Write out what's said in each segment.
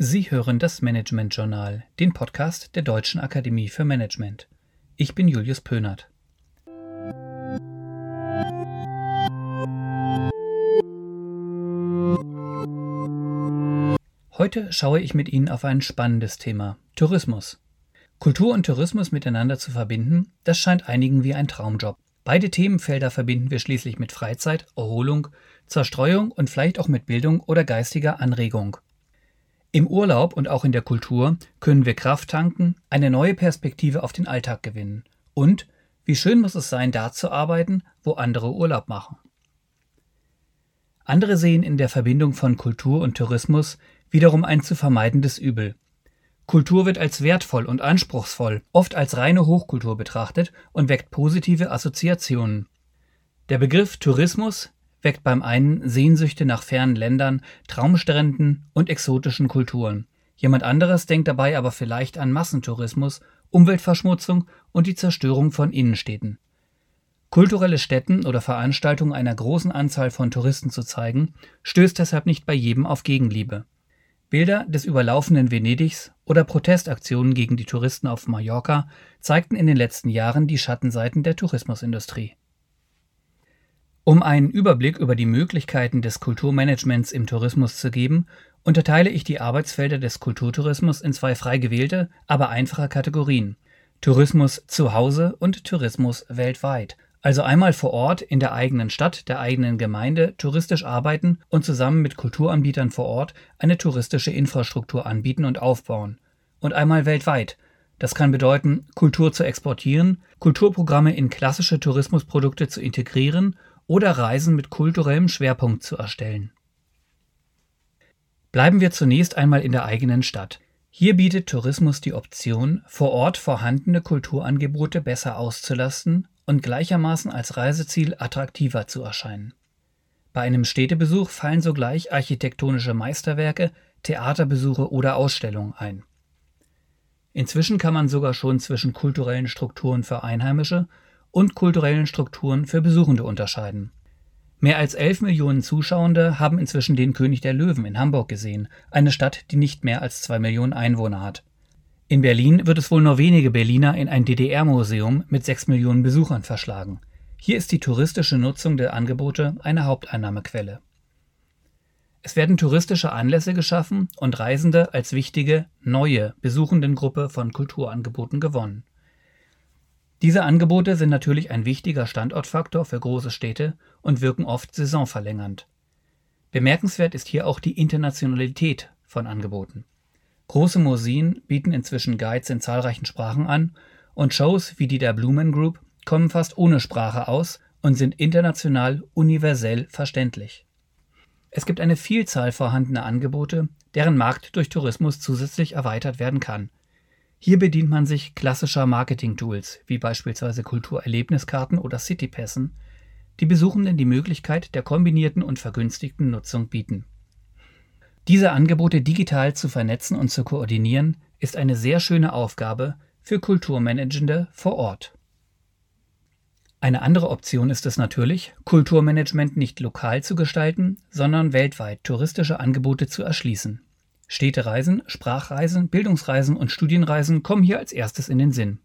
Sie hören das Management Journal, den Podcast der Deutschen Akademie für Management. Ich bin Julius Pönert. Heute schaue ich mit Ihnen auf ein spannendes Thema, Tourismus. Kultur und Tourismus miteinander zu verbinden, das scheint einigen wie ein Traumjob. Beide Themenfelder verbinden wir schließlich mit Freizeit, Erholung, Zerstreuung und vielleicht auch mit Bildung oder geistiger Anregung. Im Urlaub und auch in der Kultur können wir Kraft tanken, eine neue Perspektive auf den Alltag gewinnen. Und wie schön muss es sein, da zu arbeiten, wo andere Urlaub machen. Andere sehen in der Verbindung von Kultur und Tourismus wiederum ein zu vermeidendes Übel. Kultur wird als wertvoll und anspruchsvoll, oft als reine Hochkultur betrachtet und weckt positive Assoziationen. Der Begriff Tourismus weckt beim einen Sehnsüchte nach fernen Ländern, Traumstränden und exotischen Kulturen. Jemand anderes denkt dabei aber vielleicht an Massentourismus, Umweltverschmutzung und die Zerstörung von Innenstädten. Kulturelle Stätten oder Veranstaltungen einer großen Anzahl von Touristen zu zeigen, stößt deshalb nicht bei jedem auf Gegenliebe. Bilder des überlaufenden Venedigs oder Protestaktionen gegen die Touristen auf Mallorca zeigten in den letzten Jahren die Schattenseiten der Tourismusindustrie. Um einen Überblick über die Möglichkeiten des Kulturmanagements im Tourismus zu geben, unterteile ich die Arbeitsfelder des Kulturtourismus in zwei frei gewählte, aber einfache Kategorien. Tourismus zu Hause und Tourismus weltweit. Also einmal vor Ort in der eigenen Stadt, der eigenen Gemeinde touristisch arbeiten und zusammen mit Kulturanbietern vor Ort eine touristische Infrastruktur anbieten und aufbauen. Und einmal weltweit. Das kann bedeuten, Kultur zu exportieren, Kulturprogramme in klassische Tourismusprodukte zu integrieren oder Reisen mit kulturellem Schwerpunkt zu erstellen. Bleiben wir zunächst einmal in der eigenen Stadt. Hier bietet Tourismus die Option, vor Ort vorhandene Kulturangebote besser auszulasten und gleichermaßen als Reiseziel attraktiver zu erscheinen. Bei einem Städtebesuch fallen sogleich architektonische Meisterwerke, Theaterbesuche oder Ausstellungen ein. Inzwischen kann man sogar schon zwischen kulturellen Strukturen für Einheimische und kulturellen Strukturen für Besuchende unterscheiden. Mehr als 11 Millionen Zuschauende haben inzwischen den König der Löwen in Hamburg gesehen, eine Stadt, die nicht mehr als zwei Millionen Einwohner hat. In Berlin wird es wohl nur wenige Berliner in ein DDR-Museum mit sechs Millionen Besuchern verschlagen. Hier ist die touristische Nutzung der Angebote eine Haupteinnahmequelle. Es werden touristische Anlässe geschaffen und Reisende als wichtige, neue Besuchendengruppe von Kulturangeboten gewonnen. Diese Angebote sind natürlich ein wichtiger Standortfaktor für große Städte und wirken oft saisonverlängernd. Bemerkenswert ist hier auch die Internationalität von Angeboten. Große Museen bieten inzwischen Guides in zahlreichen Sprachen an und Shows wie die der Blumen Group kommen fast ohne Sprache aus und sind international universell verständlich. Es gibt eine Vielzahl vorhandener Angebote, deren Markt durch Tourismus zusätzlich erweitert werden kann, hier bedient man sich klassischer Marketing-Tools, wie beispielsweise Kulturerlebniskarten oder Citypässen, die Besuchenden die Möglichkeit der kombinierten und vergünstigten Nutzung bieten. Diese Angebote digital zu vernetzen und zu koordinieren, ist eine sehr schöne Aufgabe für Kulturmanagende vor Ort. Eine andere Option ist es natürlich, Kulturmanagement nicht lokal zu gestalten, sondern weltweit touristische Angebote zu erschließen. Städtereisen, Sprachreisen, Bildungsreisen und Studienreisen kommen hier als erstes in den Sinn.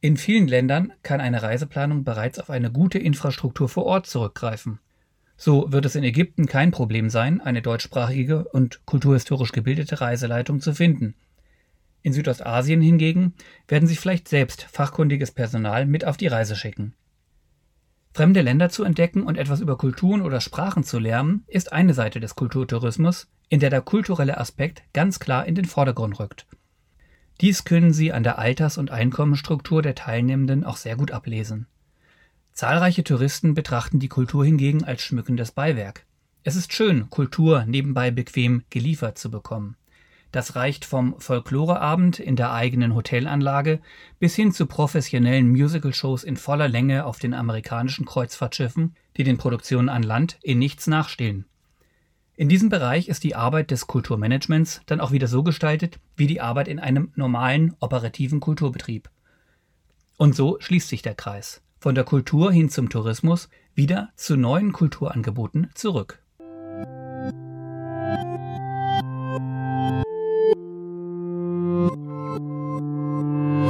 In vielen Ländern kann eine Reiseplanung bereits auf eine gute Infrastruktur vor Ort zurückgreifen. So wird es in Ägypten kein Problem sein, eine deutschsprachige und kulturhistorisch gebildete Reiseleitung zu finden. In Südostasien hingegen werden Sie vielleicht selbst fachkundiges Personal mit auf die Reise schicken. Fremde Länder zu entdecken und etwas über Kulturen oder Sprachen zu lernen, ist eine Seite des Kulturtourismus, in der der kulturelle Aspekt ganz klar in den Vordergrund rückt. Dies können Sie an der Alters- und Einkommensstruktur der Teilnehmenden auch sehr gut ablesen. Zahlreiche Touristen betrachten die Kultur hingegen als schmückendes Beiwerk. Es ist schön, Kultur nebenbei bequem geliefert zu bekommen. Das reicht vom Folkloreabend in der eigenen Hotelanlage bis hin zu professionellen Musicalshows in voller Länge auf den amerikanischen Kreuzfahrtschiffen, die den Produktionen an Land in nichts nachstehen. In diesem Bereich ist die Arbeit des Kulturmanagements dann auch wieder so gestaltet wie die Arbeit in einem normalen operativen Kulturbetrieb. Und so schließt sich der Kreis. Von der Kultur hin zum Tourismus, wieder zu neuen Kulturangeboten zurück.